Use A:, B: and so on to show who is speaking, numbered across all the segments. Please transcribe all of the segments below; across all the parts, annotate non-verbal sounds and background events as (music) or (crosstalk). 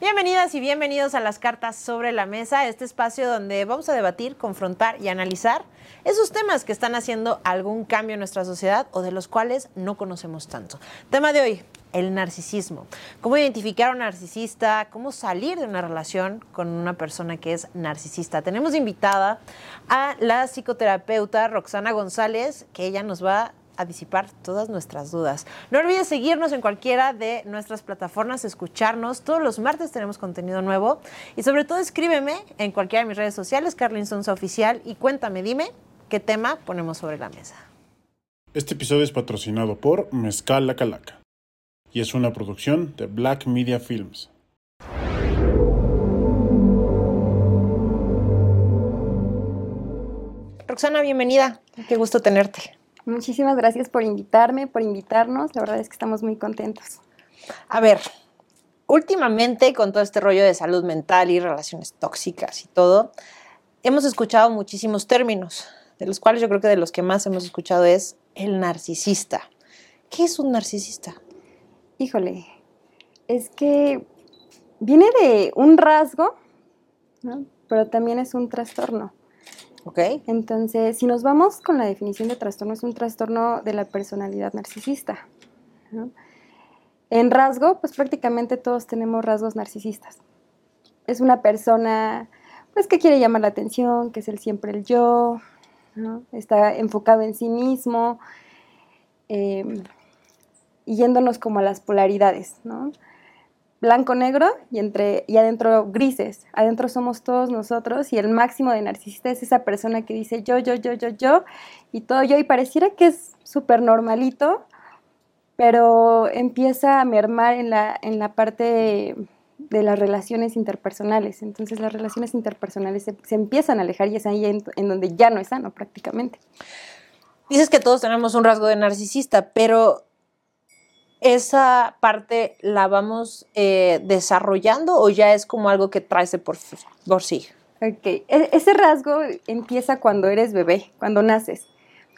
A: Bienvenidas y bienvenidos a las cartas sobre la mesa, este espacio donde vamos a debatir, confrontar y analizar esos temas que están haciendo algún cambio en nuestra sociedad o de los cuales no conocemos tanto. Tema de hoy, el narcisismo. ¿Cómo identificar a un narcisista? ¿Cómo salir de una relación con una persona que es narcisista? Tenemos invitada a la psicoterapeuta Roxana González, que ella nos va a disipar todas nuestras dudas. No olvides seguirnos en cualquiera de nuestras plataformas, escucharnos. Todos los martes tenemos contenido nuevo. Y sobre todo escríbeme en cualquiera de mis redes sociales, Carlin Sonsa Oficial, y cuéntame, dime qué tema ponemos sobre la mesa.
B: Este episodio es patrocinado por Mezcal La Calaca y es una producción de Black Media Films.
A: Roxana, bienvenida. Qué gusto tenerte.
C: Muchísimas gracias por invitarme, por invitarnos. La verdad es que estamos muy contentos.
A: A ver, últimamente con todo este rollo de salud mental y relaciones tóxicas y todo, hemos escuchado muchísimos términos, de los cuales yo creo que de los que más hemos escuchado es el narcisista. ¿Qué es un narcisista?
C: Híjole, es que viene de un rasgo, pero también es un trastorno.
A: ¿Ok?
C: Entonces, si nos vamos con la definición de trastorno, es un trastorno de la personalidad narcisista. En rasgo, pues prácticamente todos tenemos rasgos narcisistas. Es una persona, pues, que quiere llamar la atención, que es el siempre el yo, ¿no? está enfocado en sí mismo, eh, yéndonos como a las polaridades, ¿no? Blanco-negro y, y adentro grises. Adentro somos todos nosotros y el máximo de narcisista es esa persona que dice yo, yo, yo, yo, yo y todo yo y pareciera que es súper normalito, pero empieza a mermar en la, en la parte de, de las relaciones interpersonales. Entonces las relaciones interpersonales se, se empiezan a alejar y es ahí en, en donde ya no es sano prácticamente.
A: Dices que todos tenemos un rasgo de narcisista, pero esa parte la vamos eh, desarrollando o ya es como algo que traes de por, por sí?
C: Ok, e- ese rasgo empieza cuando eres bebé, cuando naces.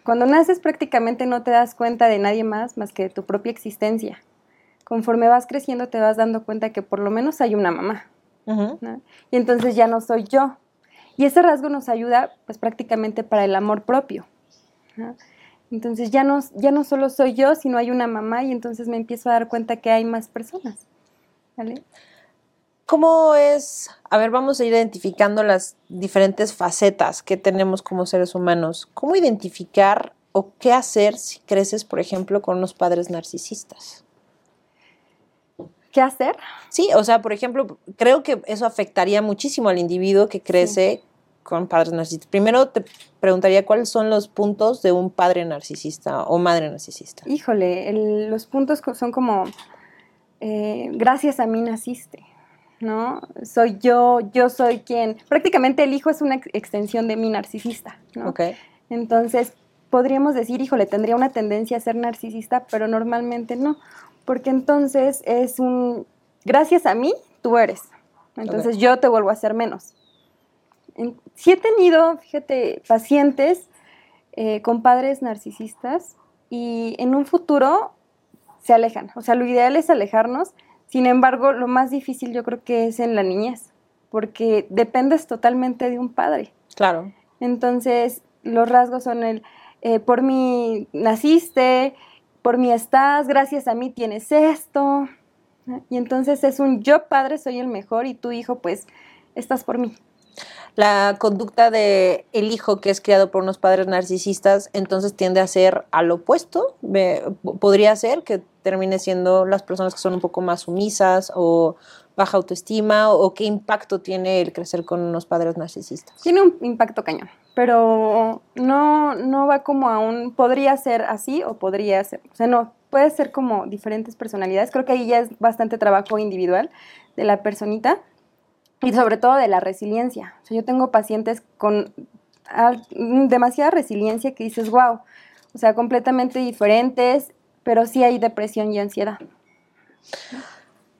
C: Cuando naces prácticamente no te das cuenta de nadie más más que de tu propia existencia. Conforme vas creciendo te vas dando cuenta que por lo menos hay una mamá.
A: Ujú.
C: ¿no? Y entonces ya no soy yo. Y ese rasgo nos ayuda pues prácticamente para el amor propio. ¿no? Entonces ya no, ya no solo soy yo, sino hay una mamá y entonces me empiezo a dar cuenta que hay más personas. ¿vale?
A: ¿Cómo es? A ver, vamos a ir identificando las diferentes facetas que tenemos como seres humanos. ¿Cómo identificar o qué hacer si creces, por ejemplo, con unos padres narcisistas?
C: ¿Qué hacer?
A: Sí, o sea, por ejemplo, creo que eso afectaría muchísimo al individuo que crece con padres narcisistas. Primero te preguntaría cuáles son los puntos de un padre narcisista o madre narcisista.
C: Híjole, el- los puntos son como, eh, gracias a mí naciste, ¿no? Soy yo, yo soy quien. Prácticamente el hijo es una ex- extensión de mi narcisista, ¿no?
A: Ok.
C: Entonces, podríamos decir, híjole, tendría una tendencia a ser narcisista, pero normalmente no, porque entonces es un, gracias a mí, tú eres. Entonces yo te vuelvo a hacer menos. Sí he tenido, fíjate, pacientes eh, con padres narcisistas y en un futuro se alejan. O sea, lo ideal es alejarnos. Sin embargo, lo más difícil yo creo que es en la niñez, porque dependes totalmente de un padre.
A: Claro.
C: Entonces, los rasgos son el, eh, por mí naciste, por mí estás, gracias a mí tienes esto. Y entonces es un yo padre soy el mejor y tu hijo pues estás por mí.
A: La conducta de el hijo que es criado por unos padres narcisistas, entonces tiende a ser al opuesto. Podría ser que termine siendo las personas que son un poco más sumisas o baja autoestima o qué impacto tiene el crecer con unos padres narcisistas.
C: Tiene un impacto cañón, pero no, no va como a un, podría ser así o podría ser, o sea, no, puede ser como diferentes personalidades. Creo que ahí ya es bastante trabajo individual de la personita y sobre todo de la resiliencia. O sea, yo tengo pacientes con demasiada resiliencia que dices, wow, o sea, completamente diferentes, pero sí hay depresión y ansiedad.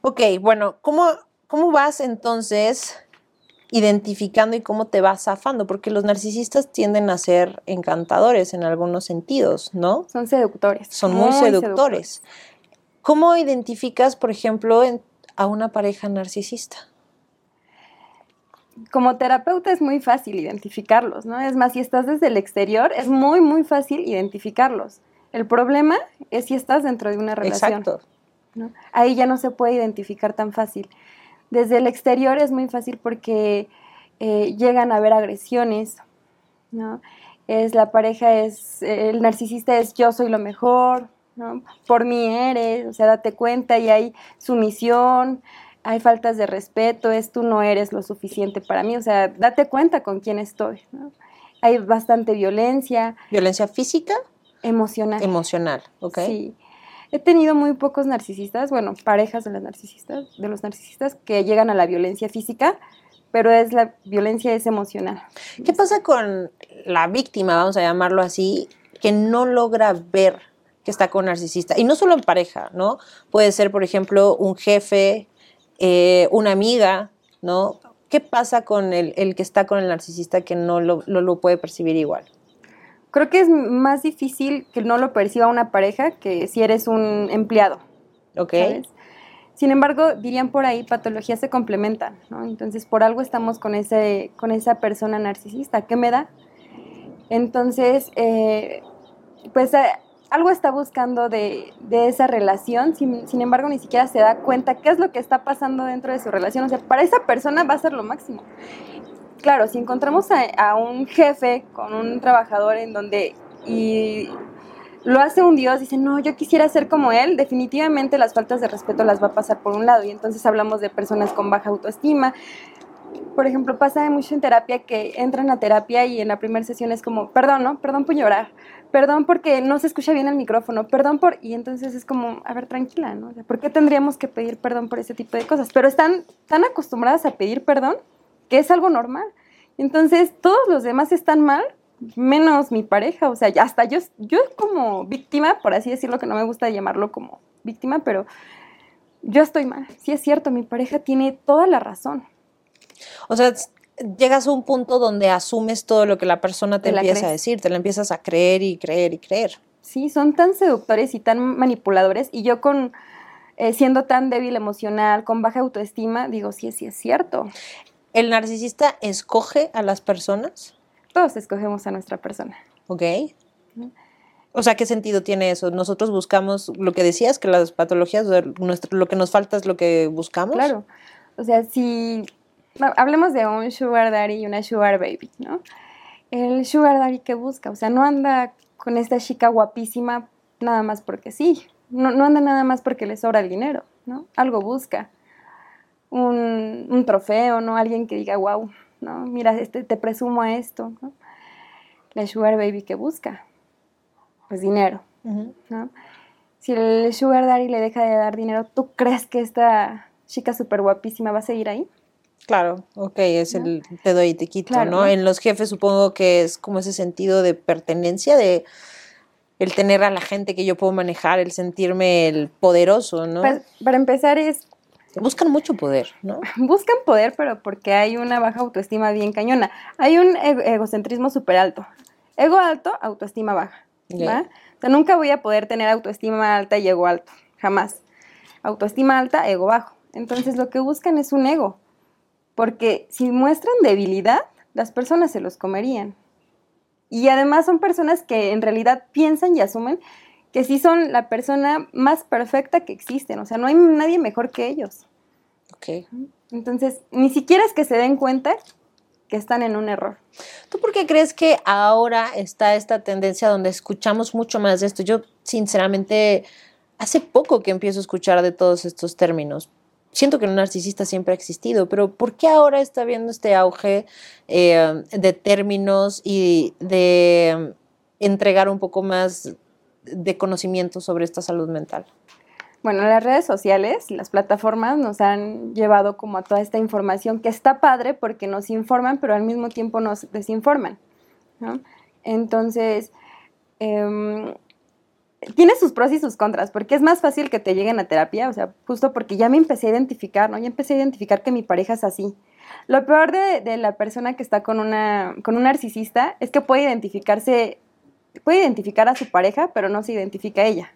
A: Ok, bueno, ¿cómo, cómo vas entonces identificando y cómo te vas zafando? Porque los narcisistas tienden a ser encantadores en algunos sentidos, ¿no?
C: Son seductores.
A: Son muy, seductores. ¿Cómo identificas, por ejemplo, en- a una pareja narcisista?
C: Como terapeuta es muy fácil identificarlos, ¿no? Es más, si estás desde el exterior, es muy, muy fácil identificarlos. El problema es si estás dentro de una relación.
A: Exacto.
C: ¿no? Ahí ya no se puede identificar tan fácil. Desde el exterior es muy fácil porque eh, llegan a haber agresiones, ¿no? Es la pareja, es el narcisista es yo soy lo mejor, ¿no? Por mí eres, o sea, date cuenta y hay sumisión, hay faltas de respeto, es tú no eres lo suficiente para mí, o sea, date cuenta con quién estoy, ¿no? Hay bastante violencia.
A: ¿Violencia física?
C: Emocional.
A: Emocional, ok.
C: Sí. He tenido muy pocos narcisistas, bueno, parejas de los narcisistas, de los narcisistas que llegan a la violencia física, pero es la violencia es emocional.
A: ¿Qué pasa con la víctima, vamos a llamarlo así, que no logra ver que está con narcisista? Y no solo en pareja, ¿no? Puede ser, por ejemplo, un jefe, eh, una amiga, ¿no? ¿Qué pasa con el, el, que está con el narcisista que no lo, lo, lo puede percibir igual?
C: Creo que es más difícil que no lo perciba una pareja que si eres un empleado.
A: Ok.
C: ¿sabes? Sin embargo, dirían por ahí, patologías se complementan, ¿no? Entonces, por algo estamos con, ese, con esa persona narcisista. ¿Qué me da? Entonces, eh, pues eh, algo está buscando de, de esa relación, sin, sin, embargo, ni siquiera se da cuenta qué es lo que está pasando dentro de su relación. O sea, para esa persona va a ser lo máximo. Claro, si encontramos a, a un jefe con un trabajador en donde... Y, lo hace un Dios, dice, no, yo quisiera ser como él, definitivamente las faltas de respeto las va a pasar por un lado. Y entonces hablamos de personas con baja autoestima. Por ejemplo, pasa mucho en terapia que entran a terapia y en la primera sesión es como, perdón, ¿no? Perdón por llorar, perdón porque no se escucha bien el micrófono, perdón por... Y entonces es como, a ver, tranquila, ¿no? O sea, ¿Por qué tendríamos que pedir perdón por ese tipo de cosas? Pero están tan acostumbradas a pedir perdón que es algo normal. Entonces, todos los demás están mal menos mi pareja, o sea, hasta yo, yo como víctima, por así decirlo, que no me gusta llamarlo como víctima, pero yo estoy mal. Sí es cierto, mi pareja tiene toda la razón.
A: O sea, llegas a un punto donde asumes todo lo que la persona te,
C: Te la
A: empieza a decir, te lo empiezas a creer y creer y creer.
C: Sí, son tan seductores y tan manipuladores y yo con eh, siendo tan débil emocional, con baja autoestima, digo, sí, sí es cierto.
A: ¿El narcisista escoge a las personas?
C: Todos escogemos a nuestra persona.
A: ¿Ok? O sea, ¿qué sentido tiene eso? Nosotros buscamos lo que decías, que las patologías, nuestro- lo que nos falta es lo que buscamos.
C: Claro. O sea, si hablemos de un sugar daddy y una sugar baby, ¿no? El sugar daddy que busca, o sea, no anda con esta chica guapísima nada más porque sí. No, no anda nada más porque le sobra el dinero, ¿no? Algo busca. Un, un trofeo, ¿no? Alguien que diga, wow, ¿no? Mira, este, te presumo a esto, ¿no? La sugar baby que busca, pues dinero. ¿no? Si el sugar daddy le deja de dar dinero, ¿tú crees que esta chica súper guapísima va a seguir ahí?
A: Claro, ok, es
C: ¿No?
A: el te doy y te quito,
C: Claro,
A: ¿no?
C: ¿no?
A: En los jefes supongo que es como ese sentido de pertenencia, de el tener a la gente que yo puedo manejar, el sentirme el poderoso, ¿no?
C: Pues, para empezar es,
A: Buscan mucho poder, ¿no? (laughs)
C: buscan poder, pero porque hay una baja autoestima bien cañona. Hay un e- egocentrismo súper alto. Ego alto, autoestima baja.
A: Ok.
C: ¿va? O sea, nunca voy a poder tener autoestima alta y ego alto, jamás. Autoestima alta, ego bajo. Entonces lo que buscan es un ego, porque si muestran debilidad, las personas se los comerían. Y además son personas que en realidad piensan y asumen que sí son la persona más perfecta que existen, o sea, no hay nadie mejor que ellos.
A: Ok.
C: Entonces, ni siquiera es que se den cuenta que están en un error.
A: ¿Tú por qué crees que ahora está esta tendencia donde escuchamos mucho más de esto? Yo, sinceramente, hace poco que empiezo a escuchar de todos estos términos. Siento que el narcisista siempre ha existido, pero ¿por qué ahora está viendo este auge eh, de términos y de entregar un poco más de conocimiento sobre esta salud mental?
C: Bueno, las redes sociales, las plataformas nos han llevado como a toda esta información que está padre porque nos informan, pero al mismo tiempo nos desinforman. ¿no? Entonces, em, tiene sus pros y sus contras, porque es más fácil que te lleguen a terapia, o sea, justo porque ya me empecé a identificar, ¿no? Ya empecé a identificar que mi pareja es así. Lo peor de, de la persona que está con, una, con un narcisista es que puede identificarse puede identificar a su pareja, pero no se identifica a ella.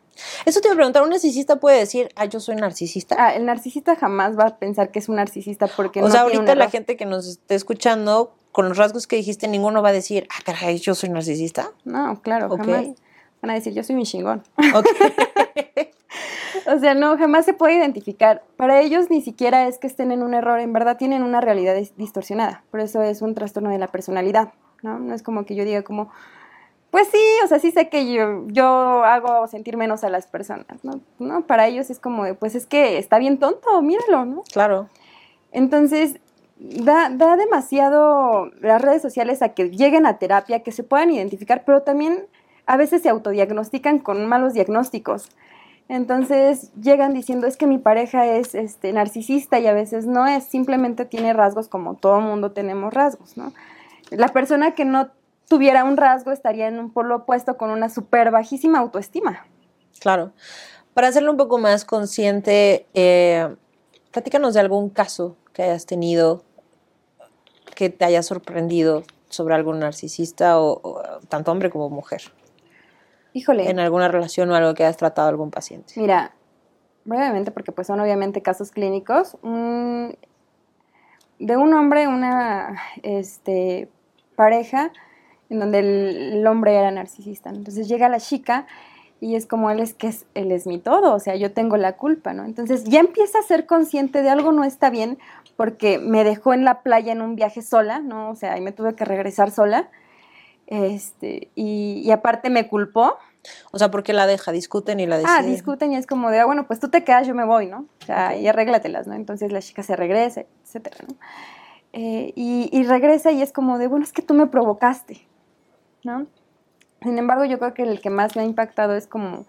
A: Eso te iba a preguntar, ¿un narcisista puede decir, ah, yo soy narcisista?
C: Ah, el narcisista jamás va a pensar que es un narcisista porque
A: o
C: no
A: sea,
C: tiene
A: ahorita la
C: error.
A: gente que nos esté escuchando, con los rasgos que dijiste, ninguno va a decir, ah, caray, yo soy narcisista.
C: No, claro,
A: Ok.
C: jamás. Van a decir, yo soy un chingón.
A: Ok. (laughs)
C: O sea, no, jamás se puede identificar. Para ellos ni siquiera es que estén en un error, en verdad tienen una realidad dis- distorsionada. Por eso es un trastorno de la personalidad, ¿no? No es como que yo diga como, pues sí, o sea, sí sé que yo, yo hago sentir menos a las personas, ¿no? No, para ellos es como, pues es que está bien tonto, míralo, ¿no?
A: claro.
C: Entonces, da, da demasiado las redes sociales a que lleguen a terapia, que se puedan identificar, pero también a veces se autodiagnostican con malos diagnósticos. Entonces llegan diciendo es que mi pareja es este, narcisista y a veces no es, simplemente tiene rasgos como todo mundo tenemos rasgos, ¿no? La persona que no tuviera un rasgo estaría en un polo opuesto con una súper bajísima autoestima.
A: Claro. Para hacerlo un poco más consciente, eh, platícanos de algún caso que hayas tenido que te haya sorprendido sobre algún narcisista o, o, tanto hombre como mujer
C: Híjole.
A: en alguna relación o algo que hayas tratado a algún paciente.
C: Mira, brevemente, porque pues son obviamente casos clínicos, un- de un hombre, una este, pareja en donde el, el hombre era narcisista. Entonces llega la chica y es como él es que es, él es mi todo, o sea, yo tengo la culpa, ¿no? Entonces ya empieza a ser consciente de algo no está bien porque me dejó en la playa en un viaje sola, ¿no? O sea, y me tuve que regresar sola. Este, y, y aparte me culpó,
A: O sea, ¿por qué la deja? ¿Discuten y la deciden?
C: Ah, discuten y es como de, ah, bueno, pues tú te quedas, yo me voy, ¿no? O sea, y arréglatelas, ¿no? Entonces la chica se regresa, etcétera, ¿no? Eh, y, y regresa y es como de, bueno, es que tú me provocaste, ¿no? Sin embargo, yo creo que el que más me ha impactado es como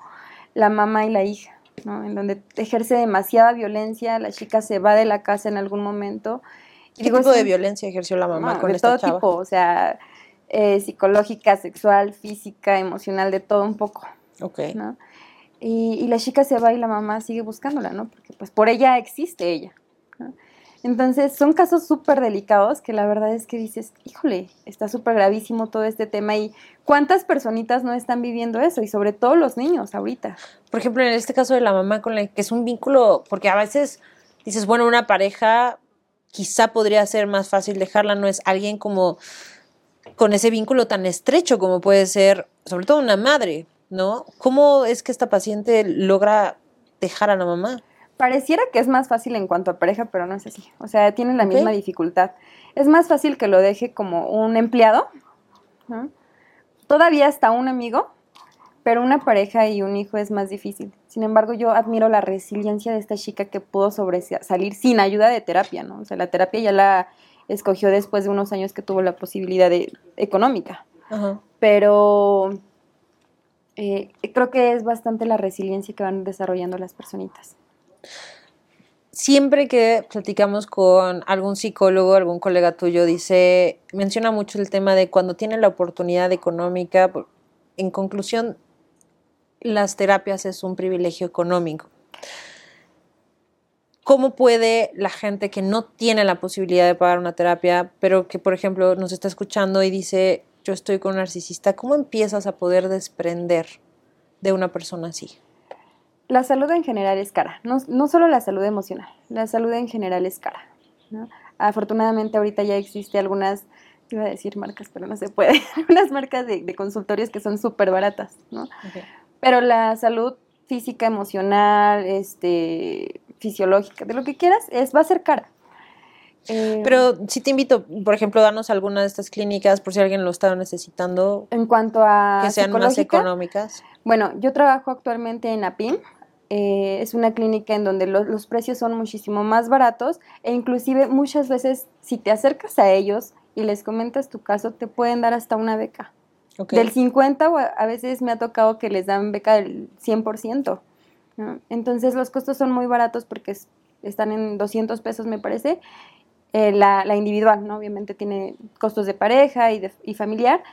C: la mamá y la hija, ¿no? En donde ejerce demasiada violencia, la chica se va de la casa en algún momento.
A: ¿Qué
C: Digo,
A: tipo de violencia ejerció la mamá
C: no,
A: con
C: de
A: esta
C: todo
A: chava?
C: tipo, o sea, eh, psicológica, sexual, física, emocional, de todo un poco.
A: Ok.
C: ¿no? Y, y la chica se va y la mamá sigue buscándola, ¿no? Porque pues por ella existe ella. ¿no? Entonces son casos súper delicados que la verdad es que dices, híjole, está súper gravísimo todo este tema y cuántas personitas no están viviendo eso y sobre todo los niños ahorita.
A: Por ejemplo, en este caso de la mamá con la que es un vínculo, porque a veces dices, bueno, una pareja quizá podría ser más fácil dejarla, no es alguien como con ese vínculo tan estrecho como puede ser, sobre todo una madre, ¿no? ¿Cómo es que esta paciente logra dejar a la mamá?
C: Pareciera que es más fácil en cuanto a pareja, pero no es así. O sea, tienen la misma dificultad. Es más fácil que lo deje como un empleado, ¿no? Todavía hasta un amigo, pero una pareja y un hijo es más difícil. Sin embargo, yo admiro la resiliencia de esta chica que pudo sobresalir sin ayuda de terapia, ¿no? O sea, la terapia ya la escogió después de unos años que tuvo la posibilidad de, económica.
A: Ajá.
C: Pero eh, creo que es bastante la resiliencia que van desarrollando las personitas.
A: Siempre que platicamos con algún psicólogo, algún colega tuyo, dice, menciona mucho el tema de cuando tiene la oportunidad económica, en conclusión, las terapias es un privilegio económico. ¿Cómo puede la gente que no tiene la posibilidad de pagar una terapia, pero que, por ejemplo, nos está escuchando y dice, yo estoy con un narcisista, ¿cómo empiezas a poder desprender de una persona así?
C: La salud en general es cara, no, no solo la salud emocional, la salud en general es cara. ¿no? Afortunadamente ahorita ya existe algunas, iba a decir marcas, pero no se puede, (laughs) algunas marcas de, de consultorios que son súper baratas, ¿no? Pero la salud física, emocional, este, fisiológica, de lo que quieras, es, va a ser cara. Eh,
A: Pero sí te invito, por ejemplo, danos alguna de estas clínicas por si alguien lo está necesitando,
C: en cuanto a
A: que sean más económicas.
C: Bueno, yo trabajo actualmente en APIM. eh, es una clínica en donde lo- los precios son muchísimo más baratos e inclusive muchas veces si te acercas a ellos y les comentas tu caso, te pueden dar hasta una beca. Del 50 o a, a veces me ha tocado que les dan beca del 100%. Entonces los costos son muy baratos porque es- están en 200 pesos me parece. Eh, la, la individual, ¿no? Obviamente tiene costos de pareja y, de- y familiar,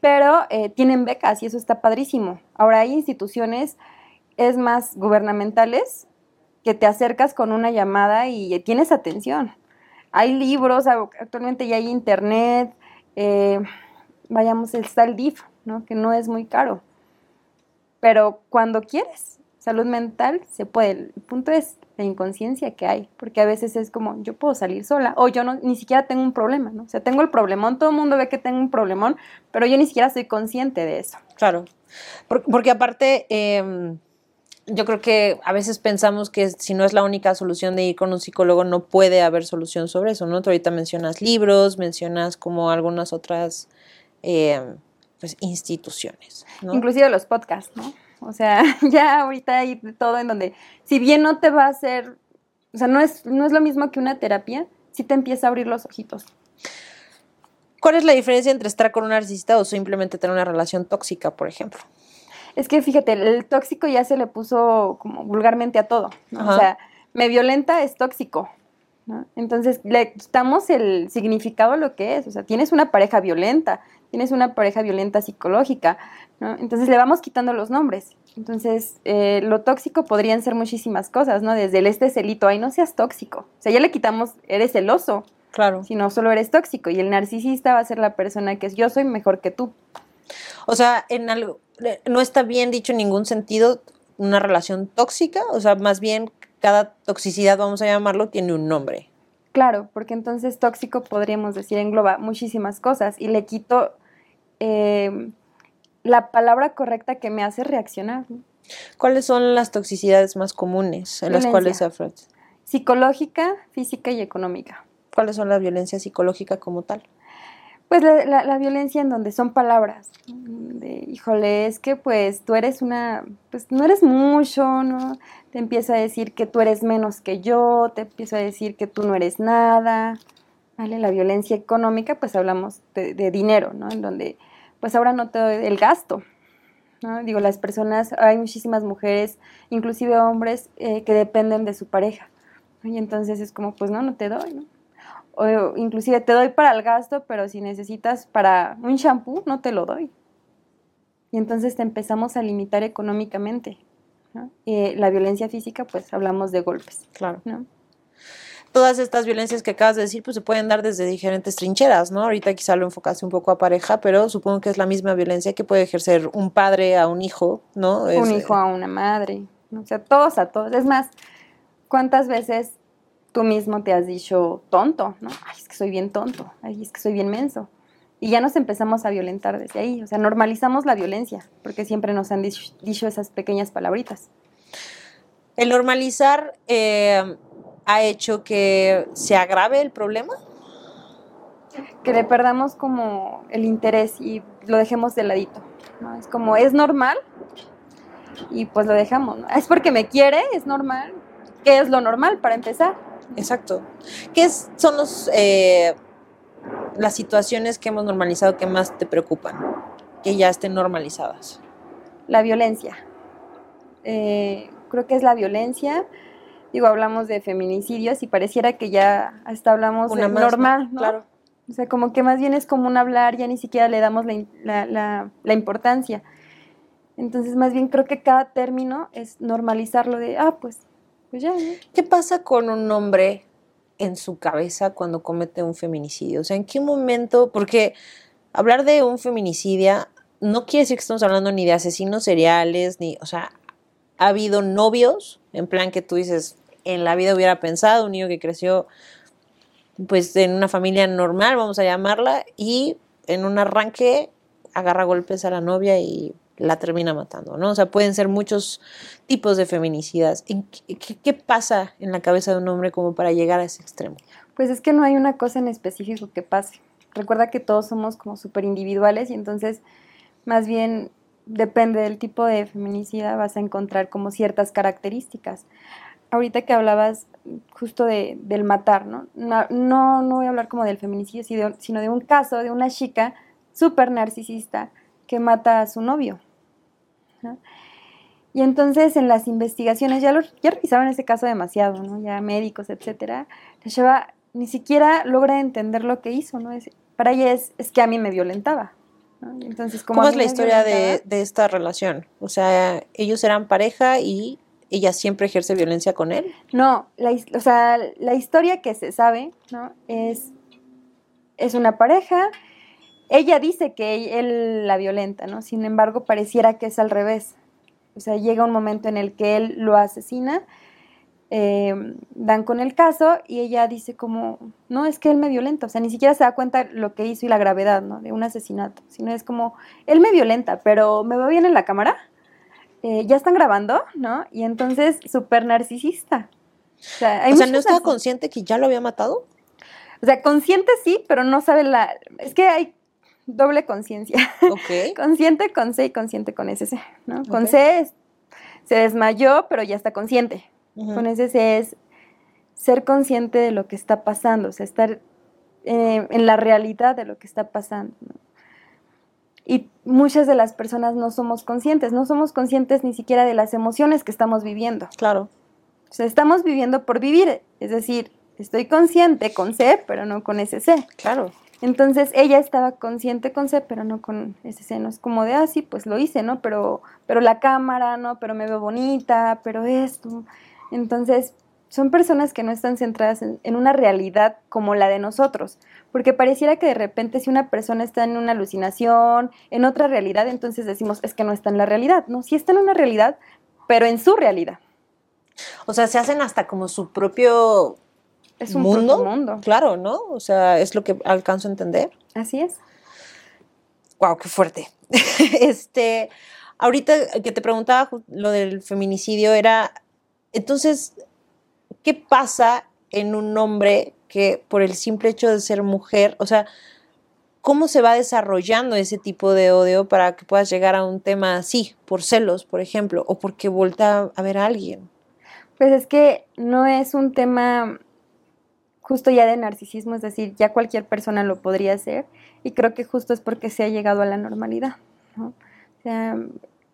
C: pero eh, tienen becas y eso está padrísimo. Ahora hay instituciones, es más, gubernamentales, que te acercas con una llamada y tienes atención. Hay libros, actualmente ya hay internet, eh, vayamos, está el DIF, ¿no? Que no es muy caro. Pero cuando quieres salud mental, se puede. El punto es la inconsciencia que hay, porque a veces es como, yo puedo salir sola, o yo no, ni siquiera tengo un problema, ¿no? O sea, tengo el problemón, todo el mundo ve que tengo un problemón, pero yo ni siquiera soy consciente de eso.
A: Claro, porque, aparte, em, yo creo que a veces pensamos que si no es la única solución de ir con un psicólogo, no puede haber solución sobre eso, ¿no? Tú ahorita mencionas libros, mencionas como algunas otras em, pues, instituciones. ¿no?
C: Inclusive los podcasts, ¿no? O sea, (laughs) ya ahorita hay todo en donde, si bien no te va a hacer, o sea, no es, no es lo mismo que una terapia, sí te empieza a abrir los ojitos.
A: ¿Cuál es la diferencia entre estar con un narcisista o simplemente tener una relación tóxica, por ejemplo?
C: Es que fíjate, el tóxico ya se le puso como vulgarmente a todo. ¿no? O sea, me violenta es tóxico. ¿no? Entonces le quitamos el significado a lo que es. O sea, tienes una pareja violenta, tienes una pareja violenta psicológica, ¿no? Entonces le vamos quitando los nombres. Entonces, eh, lo tóxico podrían ser muchísimas cosas, ¿no? Desde el este celito, ay, no seas tóxico. O sea, ya le quitamos, eres celoso.
A: Claro.
C: Si no, solo eres tóxico. Y el narcisista va a ser la persona que es yo soy mejor que tú.
A: O sea, en algo, no está bien dicho en ningún sentido una relación tóxica, o sea, más bien cada toxicidad, vamos a llamarlo, tiene un nombre.
C: Claro, porque entonces tóxico podríamos decir engloba muchísimas cosas y le quito eh, la palabra correcta que me hace reaccionar.
A: ¿Cuáles son las toxicidades más comunes en las cuales se afronta?
C: Psicológica, física y económica.
A: ¿Cuáles son las violencias psicológicas como tal?
C: Pues la, violencia en donde son palabras, de, híjole, es que pues tú eres una, pues no eres mucho, ¿no? Te empieza a decir que tú eres menos que yo, te empieza a decir que tú no eres nada, ¿vale? La violencia económica, pues hablamos de, dinero, ¿no? En donde, pues ahora no te doy el gasto, ¿no? Digo, las personas, hay muchísimas mujeres, inclusive hombres, eh, que dependen de su pareja, Y entonces es como, pues no, no te doy, ¿no? o inclusive te doy para el gasto, pero si necesitas para un shampoo, no te lo doy. Y entonces te empezamos a limitar económicamente. la violencia física, pues hablamos de golpes.
A: Claro. Todas estas violencias que acabas de decir, pues se pueden dar desde diferentes trincheras, ¿no? Ahorita quizá lo enfocaste un poco a pareja, pero supongo que es la misma violencia que puede ejercer un padre a un hijo, ¿no?
C: un hijo a una madre. O sea, todos a todos. Es más, ¿cuántas veces tú mismo te has dicho tonto, ¿no? Ay, es que soy bien tonto, ay, es que soy bien menso. Y ya nos empezamos a violentar desde ahí, o sea, normalizamos la violencia, porque siempre nos han dicho, esas pequeñas palabritas.
A: ¿El normalizar eh, ha hecho que se agrave el problema?
C: Que le perdamos como el interés y lo dejemos de ladito. ¿no? Es como, es normal y pues lo dejamos. ¿no? Es porque me quiere, es normal. ¿Qué es lo normal para empezar?
A: Exacto. ¿Qué son los, eh, las situaciones que hemos normalizado que más te preocupan? Que ya estén normalizadas.
C: La violencia. Eh, creo que es la violencia. Digo, hablamos de feminicidios y pareciera que ya hasta hablamos de normal, ¿no? Claro. O sea, como que más bien es como un hablar, ya ni siquiera le damos la, la, la importancia. Entonces, más bien creo que cada término es normalizarlo de, ah, pues pues
A: ¿Qué pasa con un hombre en su cabeza cuando comete un feminicidio? O sea, ¿en qué momento? Porque hablar de un feminicidio no quiere decir que estamos hablando ni de asesinos seriales, ni, o sea, ha habido novios, en plan que tú dices, en la vida hubiera pensado, un niño que creció pues en una familia normal, vamos a llamarla, y en un arranque agarra golpes a la novia y la termina matando, ¿no? O sea, pueden ser muchos tipos de feminicidas. ¿Qué, pasa en la cabeza de un hombre como para llegar a ese extremo?
C: Pues es que no hay una cosa en específico que pase. Recuerda que todos somos como súper individuales y entonces más bien depende del tipo de feminicida vas a encontrar como ciertas características. Ahorita que hablabas justo de, del matar, ¿no? ¿no? No, no voy a hablar como del feminicidio, sino de un caso de una chica súper narcisista que mata a su novio. Y entonces en las investigaciones, ya, lo, ya revisaron ese caso demasiado, ¿no? Ya médicos, etcétera, lleva, ni siquiera logra entender lo que hizo, ¿no? Es, para ella es, es que a mí me violentaba.
A: Entonces, ¿cómo es la historia de, de, esta relación? O sea, ellos eran pareja y ella siempre ejerce violencia con él.
C: No, la, o sea, la historia que se sabe, ¿no? Es, es una pareja ella dice que él la violenta, ¿no? Sin embargo, pareciera que es al revés. O sea, llega un momento en el que él lo asesina, eh, dan con el caso y ella dice como, no, es que él me violenta, o sea, ni siquiera se da cuenta lo que hizo y la gravedad, ¿no? De un asesinato, sino es como, él me violenta, pero me va bien en la cámara, eh, ya están grabando, ¿no? Y entonces, súper narcisista.
A: O sea, hay o sea ¿no estaba consciente que ya lo había matado?
C: O sea, consciente sí, pero no sabe la... Es que hay doble conciencia. (laughs) Ok. consciente con C y consciente con SC, ¿no? Con C se desmayó, pero ya está consciente. Con SC es ser consciente de lo que está pasando, o sea, estar eh, en la realidad de lo que está pasando. Y muchas de las personas no somos conscientes, no somos conscientes ni siquiera de las emociones que estamos viviendo.
A: Claro.
C: O sea, estamos viviendo por vivir, es decir, estoy consciente con C, pero no con SC.
A: Claro.
C: Entonces ella estaba consciente con C, pero no con ese seno. Es como de, ah, sí, pues lo hice, ¿no? Pero, pero la cámara, ¿no? Pero me veo bonita, pero esto. Entonces, son personas que no están centradas en, en, una realidad como la de nosotros. Porque pareciera que de repente si una persona está en una alucinación, en otra realidad, entonces decimos, es que no está en la realidad. No, sí está en una realidad, pero en su realidad.
A: O sea, se hacen hasta como su propio
C: es un mundo, mundo.
A: Claro, ¿no? O sea, es lo que alcanzo a entender.
C: Así es.
A: Wow, qué fuerte. (laughs) este, ahorita que te preguntaba lo del feminicidio era, entonces, ¿qué pasa en un hombre que por el simple hecho de ser mujer, o sea, cómo se va desarrollando ese tipo de odio para que puedas llegar a un tema así, por celos, por ejemplo, o porque vuelta a ver a alguien?
C: Pues es que no es un tema justo ya de narcisismo, es decir, ya cualquier persona lo podría hacer y creo que justo es porque se ha llegado a la normalidad.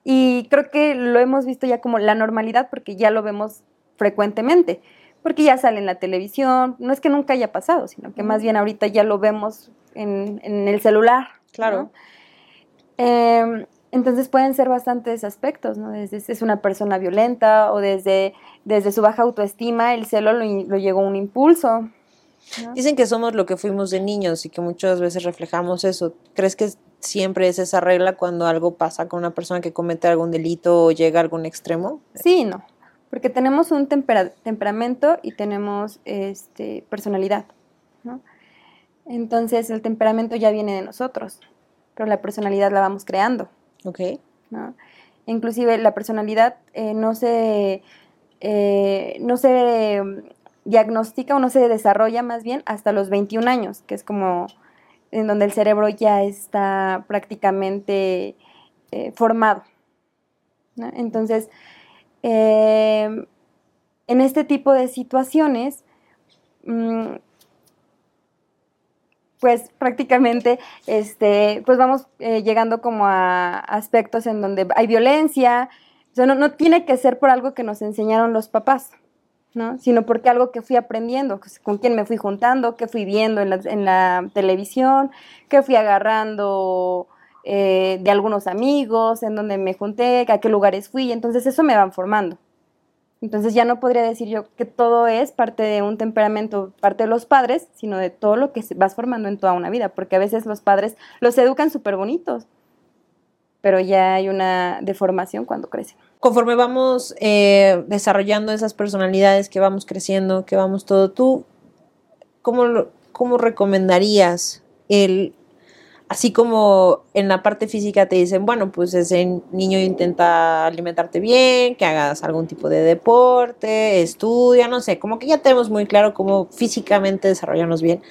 C: y creo que lo hemos visto ya como la normalidad porque ya lo vemos frecuentemente, porque ya sale en la televisión, no es que nunca haya pasado, sino que más bien ahorita ya lo vemos en, el celular.
A: Claro.
C: Em, entonces pueden ser bastantes aspectos, ¿no? Desde es una persona violenta o desde, desde su baja autoestima, el celo lo, lo llegó un impulso,
A: Dicen que somos lo que fuimos de niños y que muchas veces reflejamos eso. ¿Crees que siempre es esa regla cuando algo pasa con una persona que comete algún delito o llega a algún extremo?
C: Sí, no. Porque tenemos un temperamento y tenemos este, personalidad. Entonces el temperamento ya viene de nosotros, pero la personalidad la vamos creando.
A: Ok.
C: Inclusive la personalidad eh, no se... Eh, no se diagnostica o no se desarrolla más bien hasta los 21 años, que es como en donde el cerebro ya está prácticamente eh, formado. Entonces, eh, en este tipo de situaciones, mm, pues prácticamente este, pues vamos eh, llegando como a aspectos en donde hay violencia, o sea, no, no tiene que ser por algo que nos enseñaron los papás. ¿no? sino porque algo que fui aprendiendo, con quién me fui juntando, qué fui viendo en la, en la televisión, qué fui agarrando eh, de algunos amigos, en donde me junté, a qué lugares fui, entonces eso me van formando. Entonces ya no podría decir yo que todo es parte de un temperamento, parte de los padres, sino de todo lo que vas formando en toda una vida, porque a veces los padres los educan súper bonitos, pero ya hay una deformación cuando crecen
A: conforme vamos eh, desarrollando esas personalidades, que vamos creciendo, que vamos todo, tú, ¿cómo, cómo recomendarías el, así como en la parte física te dicen, bueno, pues ese niño intenta alimentarte bien, que hagas algún tipo de deporte, estudia, no sé, como que ya tenemos muy claro cómo físicamente desarrollarnos bien,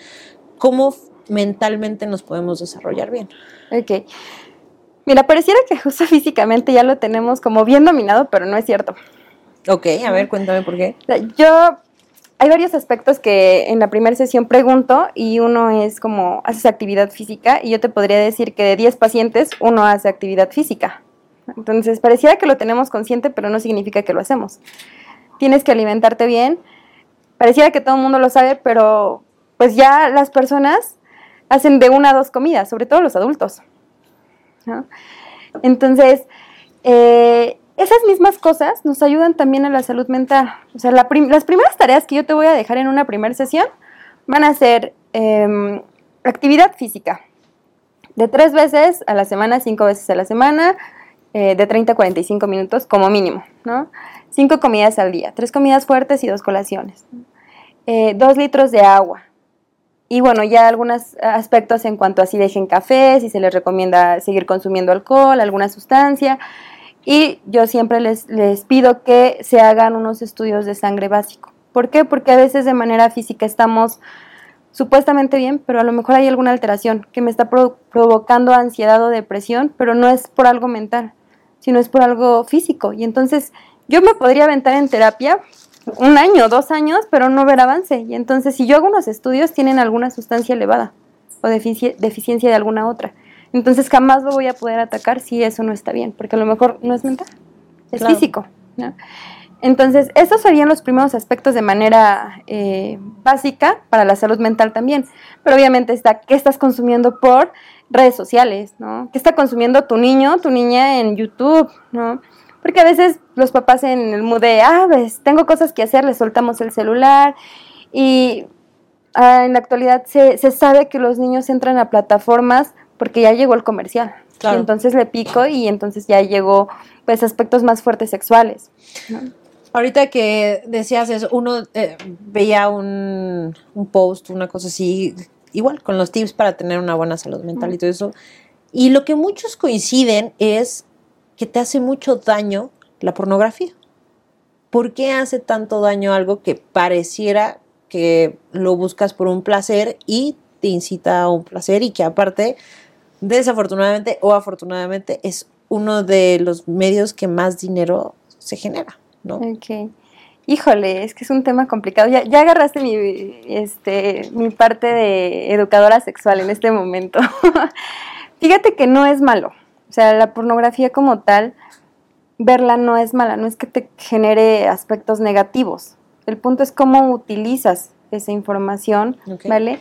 A: cómo mentalmente nos podemos desarrollar bien.
C: Ok. Mira, pareciera que justo (laughs) físicamente ya lo tenemos como bien dominado, pero no es cierto.
A: Ok, a ver, cuéntame por qué.
C: Yo, hay varios aspectos que en la primera sesión pregunto y uno es como, ¿haces actividad física? Y yo te podría decir que de 10 pacientes, uno hace actividad física. Entonces, pareciera que lo tenemos consciente, pero no significa que lo hacemos. Tienes que alimentarte bien. Pareciera que todo el mundo lo sabe, pero pues ya las personas hacen de una a dos comidas, sobre todo los adultos. Entonces, eh, esas mismas cosas nos ayudan también a la salud mental. O sea, las primeras tareas que yo te voy a dejar en una primera sesión van a ser em, actividad física. De tres veces a la semana, cinco veces a la semana, eh, de 30 a 45 minutos como mínimo, ¿no? Cinco comidas al día, tres comidas fuertes y dos colaciones. Eh, dos litros de agua. Y bueno, ya algunos aspectos en cuanto a si dejen café, si se les recomienda seguir consumiendo alcohol, alguna sustancia. Y yo siempre les, les pido que se hagan unos estudios de sangre básico. ¿Por qué? Porque a veces de manera física estamos supuestamente bien, pero a lo mejor hay alguna alteración que me está provocando ansiedad o depresión, pero no es por algo mental, sino es por algo físico. Y entonces yo me podría aventar en terapia un año, dos años, pero no ver avance. Y entonces si yo hago unos estudios, tienen alguna sustancia elevada o deficiencia de alguna otra. Entonces jamás lo voy a poder atacar si eso no está bien, porque a lo mejor no es mental, es físico. Entonces, esos serían los primeros aspectos de manera eh, básica para la salud mental también. Pero obviamente está qué estás consumiendo por redes sociales, ¿no? ¿Qué está consumiendo tu niño, tu niña en YouTube, ¿no? Porque a veces los papás en el mood de, ah, ves, tengo cosas que hacer, les soltamos el celular y ah, en la actualidad se, se, sabe que los niños entran a plataformas porque ya llegó el comercial. Y entonces le pico y entonces ya llegó pues aspectos más fuertes sexuales.
A: Ahorita que decías eso, uno eh, veía un, un, post, una cosa así, igual, con los tips para tener una buena salud mental y todo eso. Y lo que muchos coinciden es que te hace mucho daño la pornografía. ¿Por qué hace tanto daño algo que pareciera que lo buscas por un placer y te incita a un placer y que aparte, desafortunadamente o afortunadamente, es uno de los medios que más dinero se genera, ¿no?
C: Ok. Híjole, es que es un tema complicado. Ya, ya agarraste mi, este, mi parte de educadora sexual en este momento. (laughs) Fíjate que no es malo. O sea, la pornografía como tal, verla no es mala, no es que te genere aspectos negativos. El punto es cómo utilizas esa información, ¿vale?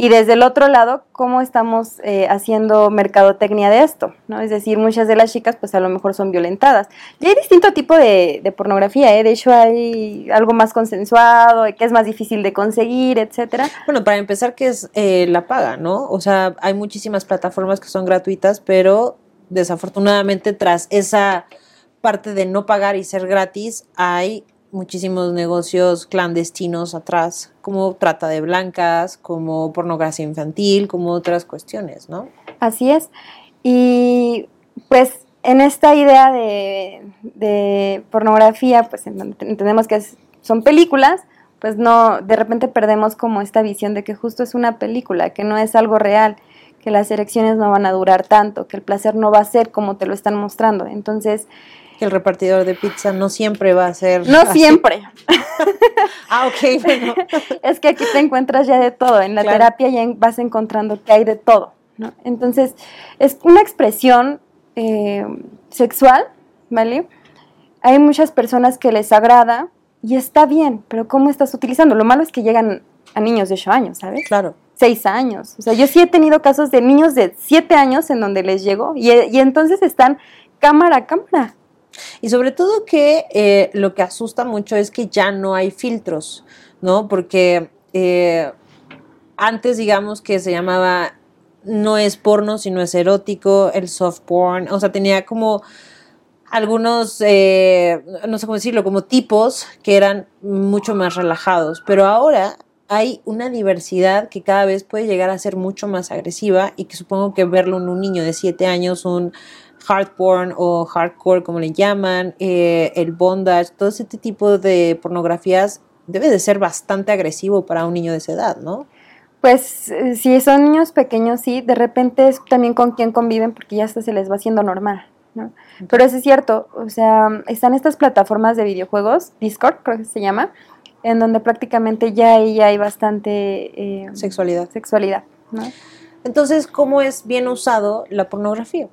C: Y desde el otro lado, cómo estamos eh, haciendo mercadotecnia de esto, ¿no? Es decir, muchas de las chicas, pues a lo mejor son violentadas. Y hay distinto tipo de, pornografía, ¿eh? De hecho, hay algo más consensuado, que es más difícil de conseguir, etcétera.
A: Bueno, para empezar, que es eh, la paga, ¿no? O sea, hay muchísimas plataformas que son gratuitas, pero desafortunadamente tras esa parte de no pagar y ser gratis, hay muchísimos negocios clandestinos atrás, como trata de blancas, como pornografía infantil, como otras cuestiones, ¿no?
C: Así es. Y pues en esta idea de, pornografía, pues entendemos que son películas, pues no, de repente perdemos como esta visión de que justo es una película, que no es algo real que las erecciones no van a durar tanto, que el placer no va a ser como te lo están mostrando. Entonces...
A: Que el repartidor de pizza no siempre va a ser...
C: No siempre. (laughs)
A: ah, ok, bueno. (laughs)
C: es que aquí te encuentras ya de todo. En la terapia ya vas encontrando que hay de todo. ¿no? Entonces, es una expresión eh, sexual, ¿vale? Hay muchas personas que les agrada y está bien, pero ¿cómo estás utilizando? Lo malo es que llegan a niños de 8 años, ¿sabes?
A: Claro
C: seis años. O sea, yo sí he tenido casos de niños de siete años en donde les llegó y, entonces están cámara a cámara.
A: Y sobre todo que eh, lo que asusta mucho es que ya no hay filtros, ¿no? Porque eh, antes digamos que se llamaba no es porno, sino es erótico, el soft porn, o sea, tenía como algunos, eh, no sé cómo decirlo, como tipos que eran mucho más relajados, pero ahora hay una diversidad que cada vez puede llegar a ser mucho más agresiva y que supongo que verlo en un niño de 7 años, un hard porn o hardcore como le llaman, eh, el bondage, todo este tipo de pornografías debe de ser bastante agresivo para un niño de esa edad, ¿no?
C: Pues eh, si son niños pequeños, sí, de repente es también con quien conviven porque ya hasta se les va haciendo normal, ¿no? Pero eso es cierto, o sea, están estas plataformas de videojuegos, Discord creo que se llama, en donde prácticamente ya ahí hay bastante
A: eh, sexualidad.
C: Sexualidad, ¿no?
A: Entonces, ¿cómo es bien usado la pornografía?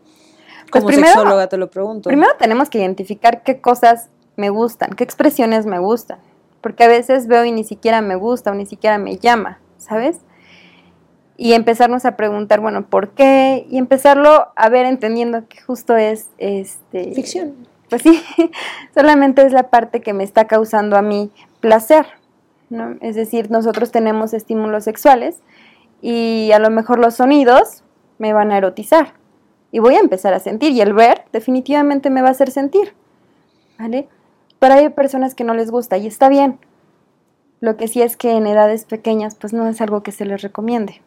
A: Pues Como sexóloga te lo pregunto.
C: Primero tenemos que identificar qué cosas me gustan, qué expresiones me gustan, porque a veces veo y ni siquiera me gusta o ni siquiera me llama, ¿sabes? Y empezarnos a preguntar, bueno, ¿por qué? Y empezarlo a ver entendiendo que justo es este
A: ficción.
C: Pues sí, (laughs) solamente es la parte que me está causando a mí placer, ¿no? Es decir, nosotros tenemos estímulos sexuales y a lo mejor los sonidos me van a erotizar y voy a empezar a sentir y el ver definitivamente me va a hacer sentir. ¿Vale? Pero hay personas que no les gusta y está bien. Lo que sí es que en edades pequeñas pues no es algo que se les recomiende.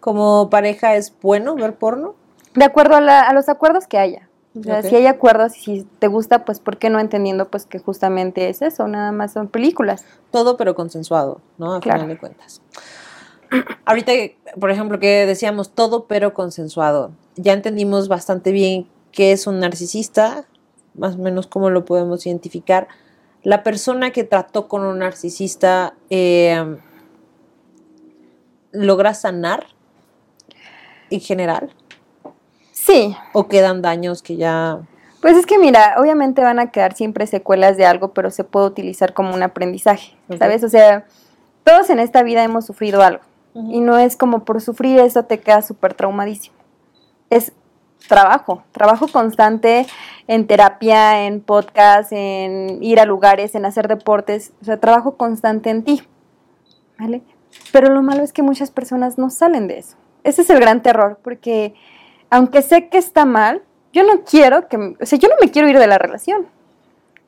A: ¿Como pareja es bueno ver porno?
C: De acuerdo a, los acuerdos que haya. O sea, si hay acuerdos y si te gusta, pues ¿por qué no entendiendo pues que justamente es eso? Nada más son películas.
A: Todo pero consensuado, ¿no? A final de cuentas. Ahorita, por ejemplo, que decíamos todo pero consensuado. Ya entendimos bastante bien qué es un narcisista, más o menos cómo lo podemos identificar. La persona que trató con un narcisista eh, logra sanar en general.
C: Sí.
A: ¿O quedan daños que ya...
C: Pues es que mira, obviamente van a quedar siempre secuelas de algo, pero se puede utilizar como un aprendizaje, ¿sabes? O sea, todos en esta vida hemos sufrido algo. Y no es como por sufrir eso te queda súper traumadísimo. Es trabajo, trabajo constante en terapia, en podcast, en ir a lugares, en hacer deportes, o sea, trabajo constante en ti, ¿vale? Pero lo malo es que muchas personas no salen de eso. Ese es el gran terror, porque aunque sé que está mal, yo no quiero que, o sea, yo no me quiero ir de la relación.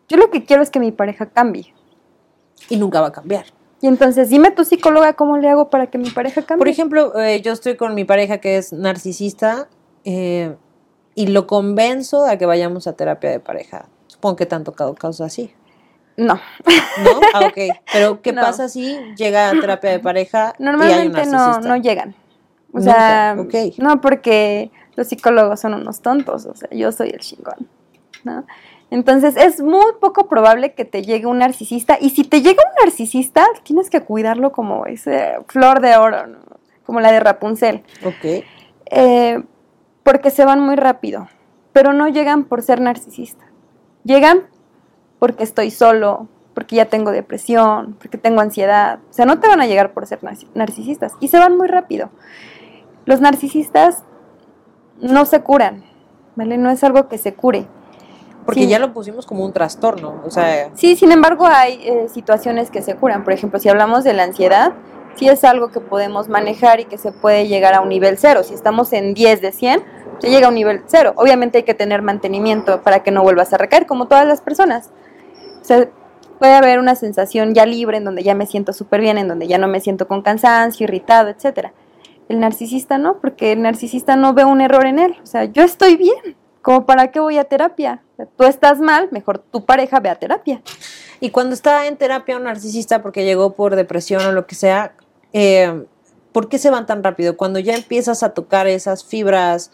C: Yo lo que quiero es que mi pareja cambie.
A: Y nunca va a cambiar.
C: Y entonces, dime tu psicóloga cómo le hago para que mi pareja cambie.
A: Por ejemplo, eh, yo estoy con mi pareja que es narcisista eh, y lo convenzo a que vayamos a terapia de pareja. Supongo que te han tocado casos así.
C: No.
A: ¿No? Ah, ok. Pero, ¿qué (laughs) pasa si llega a terapia de pareja
C: Normalmente y no, no llegan. O sea, no, porque los psicólogos son unos tontos, o sea, yo soy el chingón, ¿no? Entonces es muy poco probable que te llegue un narcisista y si te llega un narcisista tienes que cuidarlo como ese flor de oro, ¿no? como la de Rapunzel.
A: Ok.
C: Eh, porque se van muy rápido, pero no llegan por ser narcisista. Llegan porque estoy solo, porque ya tengo depresión, porque tengo ansiedad. O sea, no te van a llegar por ser narcisistas y se van muy rápido. Los narcisistas no se curan, ¿vale? No es algo que se cure
A: porque ya lo pusimos como un trastorno, o sea...
C: Sí, sin embargo hay eh, situaciones que se curan. Por ejemplo, si hablamos de la ansiedad, sí es algo que podemos manejar y que se puede llegar a un nivel cero. Si estamos en 10 de 100, se llega a un nivel cero. Obviamente hay que tener mantenimiento para que no vuelvas a recaer, como todas las personas. O sea, puede haber una sensación ya libre, en donde ya me siento súper bien, en donde ya no me siento con cansancio, irritado, etcétera. El narcisista no, porque el narcisista no ve un error en él. O sea, yo estoy bien, ¿Como para qué voy a terapia? Tú estás mal, mejor tu pareja ve a terapia.
A: Y cuando está en terapia un narcisista porque llegó por depresión o lo que sea, eh, ¿por qué se van tan rápido? Cuando ya empiezas a tocar esas fibras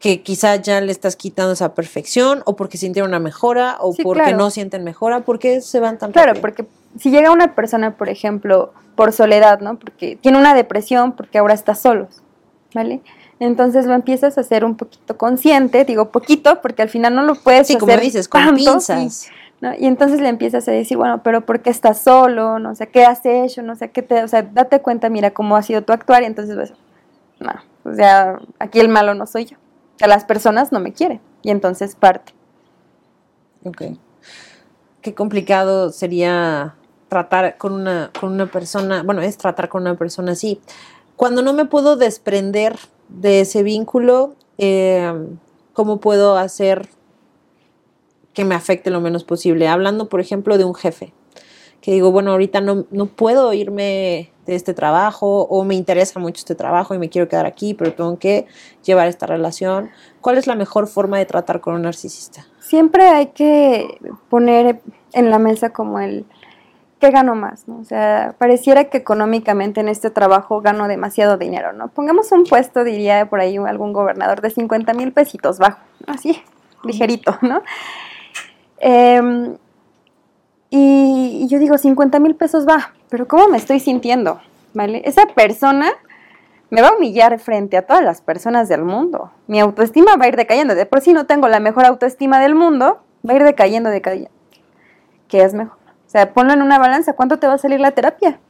A: que quizás ya le estás quitando esa perfección o porque sintieron una mejora o porque no sienten mejora, ¿por qué se van tan
C: rápido? Claro, porque si llega una persona, por ejemplo, por soledad, ¿no? Porque tiene una depresión porque ahora está solos, ¿vale? Entonces lo empiezas a hacer un poquito consciente, digo poquito, porque al final no lo puedes
A: sí, como dices, con pinzas.
C: Y, entonces le empiezas a decir, bueno, pero ¿por qué estás solo? No sé, ¿qué has hecho? No sé, ¿qué te...? O sea, date cuenta, mira cómo ha sido tu actuar y entonces, pues, no, o sea, aquí el malo no soy yo. O sea, las personas no me quieren y entonces parte.
A: Ok. Qué complicado sería tratar con una, con una persona, bueno, es tratar con una persona así. Cuando no me puedo desprender de ese vínculo, eh, cómo puedo hacer que me afecte lo menos posible. Hablando, por ejemplo, de un jefe, que digo, bueno, ahorita no, no puedo irme de este trabajo o me interesa mucho este trabajo y me quiero quedar aquí, pero tengo que llevar esta relación. ¿Cuál es la mejor forma de tratar con un narcisista?
C: Siempre hay que poner en la mesa como el ¿qué gano más? ¿no? O sea, pareciera que económicamente en este trabajo gano demasiado dinero, ¿no? Pongamos un puesto, diría por ahí algún gobernador, de 50 mil pesitos bajo, así, ligerito, ¿no? Em, y, yo digo, 50 mil pesos va, pero ¿cómo me estoy sintiendo? ¿Vale? Esa persona me va a humillar frente a todas las personas del mundo. Mi autoestima va a ir decayendo. De por sí no tengo la mejor autoestima del mundo, va a ir decayendo, decayendo. ¿Qué es mejor? O sea, ponlo en una balanza, ¿cuánto te va a salir la terapia?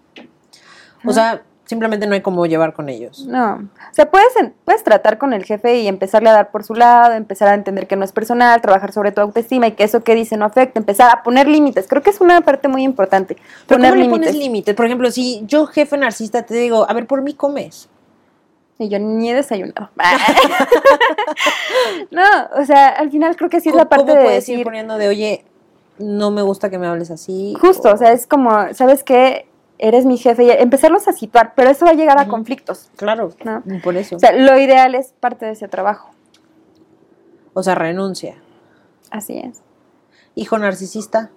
A: O sea, simplemente no hay cómo llevar con ellos.
C: No. O sea, puedes, puedes tratar con el jefe y empezarle a dar por su lado, empezar a entender que no es personal, trabajar sobre tu autoestima y que eso que dice no afecta, empezar a poner límites. Creo que es una parte muy importante.
A: poner ¿cómo límites. pones límites? Por ejemplo, si yo, jefe narcisista, te digo, a ver, por mí comes.
C: Y yo ni he desayunado. (laughs) no, o sea, al final creo que sí es la parte
A: ¿Cómo
C: de
A: puedes ir
C: decir,
A: poniendo de, oye, no me gusta que me hables así?
C: justo, o sea, es como, ¿sabes qué? Eres mi jefe y empezarlos a situar, pero eso va a llegar a conflictos.
A: Claro,
C: ¿no?
A: por eso.
C: O sea, lo ideal es parte de ese trabajo.
A: O sea, renuncia.
C: Así es.
A: Hijo narcisista.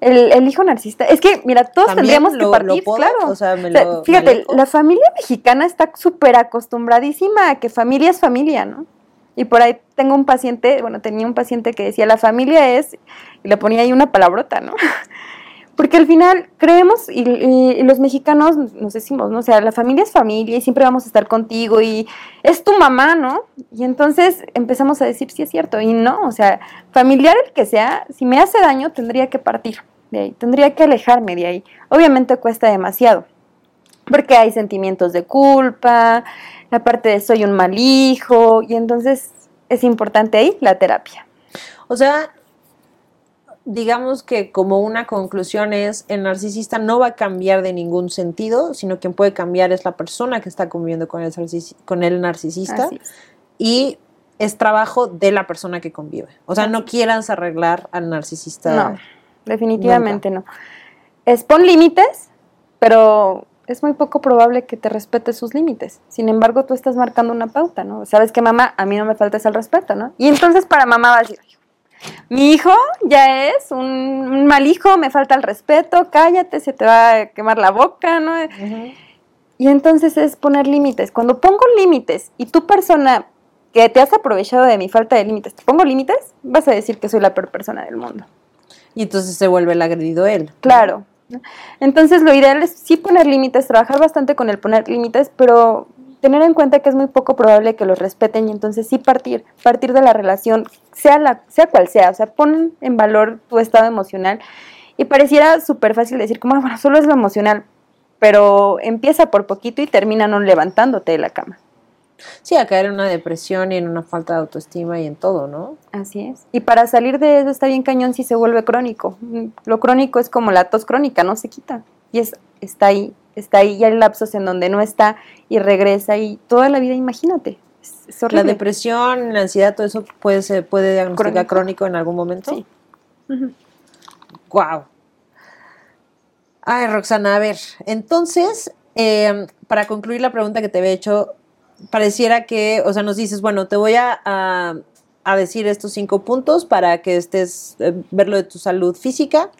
C: El, el hijo narcisista. Es que, mira, todos
A: ¿También
C: tendríamos
A: lo-
C: que partir,
A: puedo?
C: claro.
A: O sea, me
C: O sea,
A: lo-
C: fíjate, la familia mexicana está súper acostumbradísima a que familia es familia, ¿no? Y por ahí tengo un paciente, bueno, tenía un paciente que decía, la familia es, y le ponía ahí una palabrota, ¿no? (laughs) Porque al final creemos, y, los mexicanos nos decimos, ¿no? O sea, la familia es familia y siempre vamos a estar contigo y es tu mamá, ¿no? Y entonces empezamos a decir, sí es cierto, y no, o sea, familiar el que sea, si me hace daño, tendría que partir de ahí, tendría que alejarme de ahí. Obviamente cuesta demasiado, porque hay sentimientos de culpa, la parte de soy un mal hijo, y entonces es importante ahí la terapia.
A: O sea, digamos que como una conclusión es, el narcisista no va a cambiar de ningún sentido, sino quien puede cambiar es la persona que está conviviendo con el, narcis- con el narcisista
C: es.
A: y es trabajo de la persona que convive. O sea, no quieras arreglar al narcisista.
C: No, definitivamente no. Es pon límites, pero es muy poco probable que te respete sus límites. Sin embargo, tú estás marcando una pauta, ¿no? Sabes que mamá, a mí no me falta el respeto, ¿no? Y entonces para mamá va a decir, mi hijo ya es un, un mal hijo, me falta el respeto, cállate, se te va a quemar la boca, ¿no? Y entonces es poner límites. Cuando pongo límites y tu persona que te has aprovechado de mi falta de límites, te pongo límites, vas a decir que soy la peor persona del mundo.
A: Y entonces se vuelve el agredido él.
C: Claro. Entonces lo ideal es sí poner límites, trabajar bastante con el poner límites, pero tener en cuenta que es muy poco probable que los respeten y entonces sí partir, partir de la relación, sea, la, sea cual sea, o sea, pon en valor tu estado emocional y pareciera súper fácil decir como, "Ah, bueno, solo es lo emocional, pero empieza por poquito y termina no levantándote de la cama.
A: Sí, a caer en una depresión y en una falta de autoestima y en todo, ¿no?
C: Así es. Y para salir de eso está bien cañón si se vuelve crónico. Mm, Lo crónico es como la tos crónica, no se quita. Y es, está ahí, está ahí. Y hay lapsos en donde no está y regresa y toda la vida, imagínate. Es, es
A: La depresión, la ansiedad, todo eso puede se puede diagnosticar
C: Crónico.
A: crónico, en algún momento.
C: Sí. Ujú.
A: Wow. Ay, Roxana, a ver, entonces, eh, para concluir la pregunta que te había hecho, pareciera que, o sea, nos dices, bueno, te voy a, a- decir estos cinco puntos para que estés, eh, ver lo de tu salud física,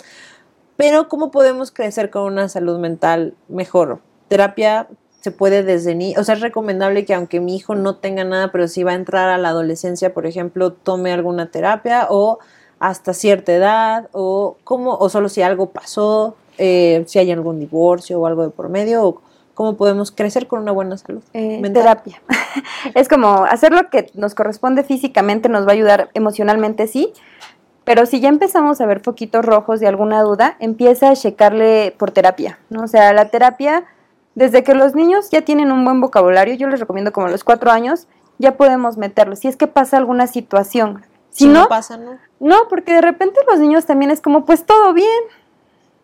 A: pero ¿cómo podemos crecer con una salud mental mejor? Terapia se puede desde ni, o sea, es recomendable que aunque mi hijo no tenga nada, pero si va a entrar a la adolescencia, por ejemplo, tome alguna terapia o hasta cierta edad o cómo o solo si algo pasó, eh, si hay algún divorcio o algo de por medio o cómo podemos crecer con una buena salud.
C: Eh,
A: mental.
C: terapia. (laughs) es como hacer lo que nos corresponde físicamente nos va a ayudar emocionalmente, sí. Pero si ya empezamos a ver poquitos rojos de alguna duda, empieza a checarle por terapia, ¿no? O sea, la terapia, desde que los niños ya tienen un buen vocabulario, yo les recomiendo como a los cuatro años, ya podemos meterlo. Si es que pasa alguna situación. Si, no,
A: pasa, ¿no?
C: no, porque de repente los niños también es como, pues todo bien,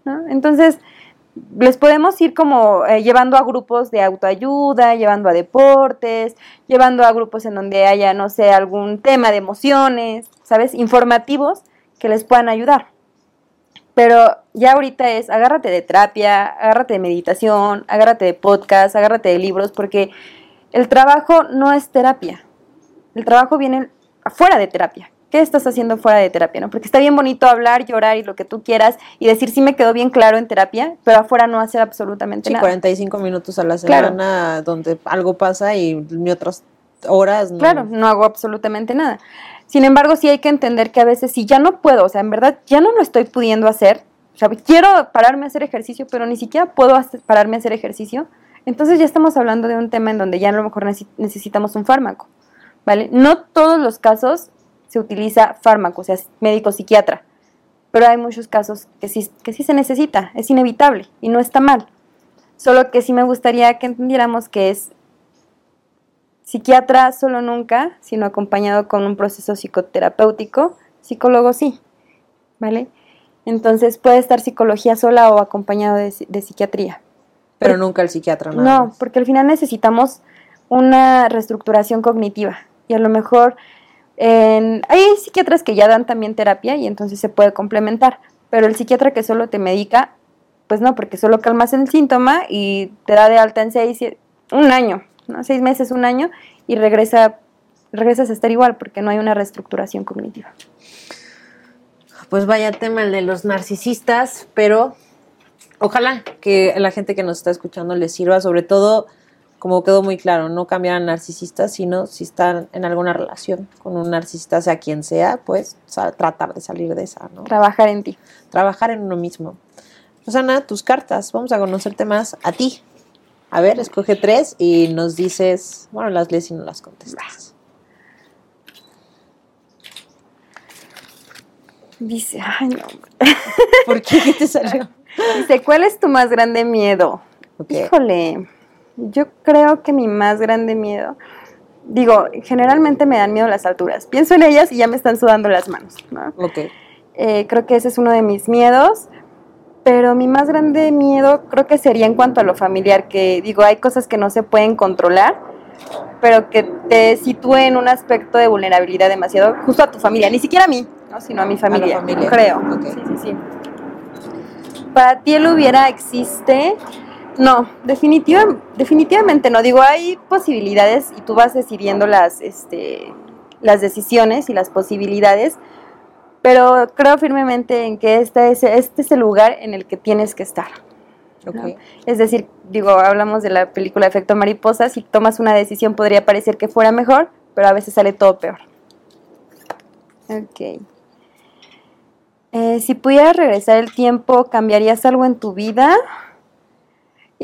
C: ¿no? Entonces, les podemos ir como eh, llevando a grupos de autoayuda, llevando a deportes, llevando a grupos en donde haya, no sé, algún tema de emociones, ¿sabes? Informativos que les puedan ayudar. Pero ya ahorita es, agárrate de terapia, agárrate de meditación, agárrate de podcast, agárrate de libros, porque el trabajo no es terapia. El trabajo viene afuera de terapia. ¿Qué estás haciendo fuera de terapia? ¿no? Porque está bien bonito hablar, llorar y lo que tú quieras y decir sí me quedó bien claro en terapia, pero afuera no hacer absolutamente
A: Sí,
C: nada.
A: 45 minutos a la
C: Claro.
A: semana donde algo pasa y ni otras horas. No.
C: Claro, no hago absolutamente nada. Sin embargo, sí hay que entender que a veces si ya no puedo, o sea, en verdad ya no lo estoy pudiendo hacer, o sea, quiero pararme a hacer ejercicio, pero ni siquiera puedo pararme a hacer ejercicio, entonces ya estamos hablando de un tema en donde ya a lo mejor necesi- necesitamos un fármaco, ¿vale? No todos los casos se utiliza fármaco, o sea, médico psiquiatra, pero hay muchos casos que sí, que sí se necesita, es inevitable y no está mal. Solo que sí me gustaría que entendiéramos que es Psiquiatra solo nunca, sino acompañado con un proceso psicoterapéutico. Psicólogo sí, ¿vale? Entonces puede estar psicología sola o acompañado de, de psiquiatría.
A: Pero nunca el psiquiatra,
C: No,
A: más.
C: porque al final necesitamos una reestructuración cognitiva. Y a lo mejor hay psiquiatras que ya dan también terapia y entonces se puede complementar, pero el psiquiatra que solo te medica, pues no, porque solo calmas el síntoma y te da de alta en seis, un año, ¿no? seis meses, un año, y regresa, regresas a estar igual porque no hay una reestructuración cognitiva.
A: Pues vaya tema el de los narcisistas, pero ojalá que la gente que nos está escuchando les sirva, sobre todo como quedó muy claro, no cambiar a narcisistas, sino si están en alguna relación con un narcisista, sea quien sea, pues tratar de salir de esa, ¿no?
C: Trabajar en ti.
A: Trabajar en uno mismo. Rosana, tus cartas, vamos a conocerte más a ti. A ver, escoge tres y nos dices, bueno, las lees y no las contestas.
C: Dice, ay no.
A: ¿Por qué? ¿Qué te salió?
C: Dice, ¿cuál es tu más grande miedo? Híjole. Yo creo que mi más grande miedo, digo, generalmente me dan miedo las alturas. Pienso en ellas y ya me están sudando las manos, ¿no?
A: Ok.
C: Eh, creo que ese es uno de mis miedos, pero mi más grande miedo creo que sería en cuanto a lo familiar, que digo, hay cosas que no se pueden controlar, pero que te sitúe en un aspecto de vulnerabilidad demasiado, justo a tu familia, ni siquiera a mí, ¿no? sino a mi familia,
A: familia.
C: creo. Sí, sí, sí. Para ti el hubiera existe no, definitivamente no. Digo, hay posibilidades y tú vas decidiendo las, este, las decisiones y las posibilidades, pero creo firmemente en que este es, este es el lugar en el que tienes que estar. Es decir, digo, hablamos de la película Efecto Mariposa, si tomas una decisión podría parecer que fuera mejor, pero a veces sale todo peor. Ok. Eh, si pudieras regresar el tiempo, ¿cambiarías algo en tu vida?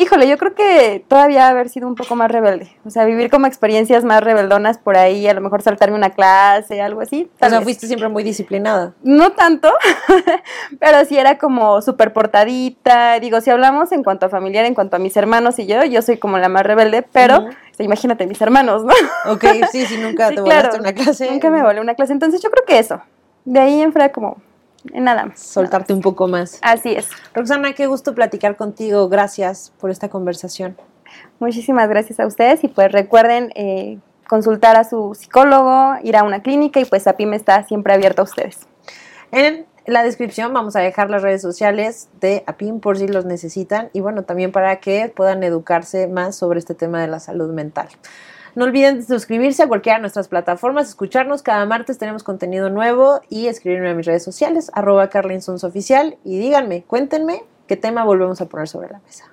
C: Híjole, yo creo que todavía haber sido un poco más rebelde. O sea, vivir como experiencias más rebeldonas por ahí, a lo mejor saltarme una clase, algo así.
A: O sea, fuiste siempre muy disciplinada.
C: No tanto, (laughs) pero sí era como súper portadita. Digo, si hablamos en cuanto a familiar, en cuanto a mis hermanos y yo, yo soy como la más rebelde, pero imagínate mis hermanos, ¿no?
A: Ok, sí, sí, nunca (laughs) te volaste una clase.
C: Nunca me volé una clase. Entonces yo creo que eso. De ahí en fuera como nada más.
A: Soltarte un poco más.
C: Así es.
A: Roxana, qué gusto platicar contigo. Gracias por esta conversación.
C: Muchísimas gracias a ustedes y pues recuerden eh, consultar a su psicólogo, ir a una clínica y pues APIM está siempre abierto a ustedes.
A: En la descripción vamos a dejar las redes sociales de APIM por si los necesitan y bueno, también para que puedan educarse más sobre este tema de la salud mental. No olviden suscribirse a cualquiera de nuestras plataformas, escucharnos. Cada martes tenemos contenido nuevo y escribirme a mis redes sociales, arroba oficial y díganme, cuéntenme qué tema volvemos a poner sobre la mesa.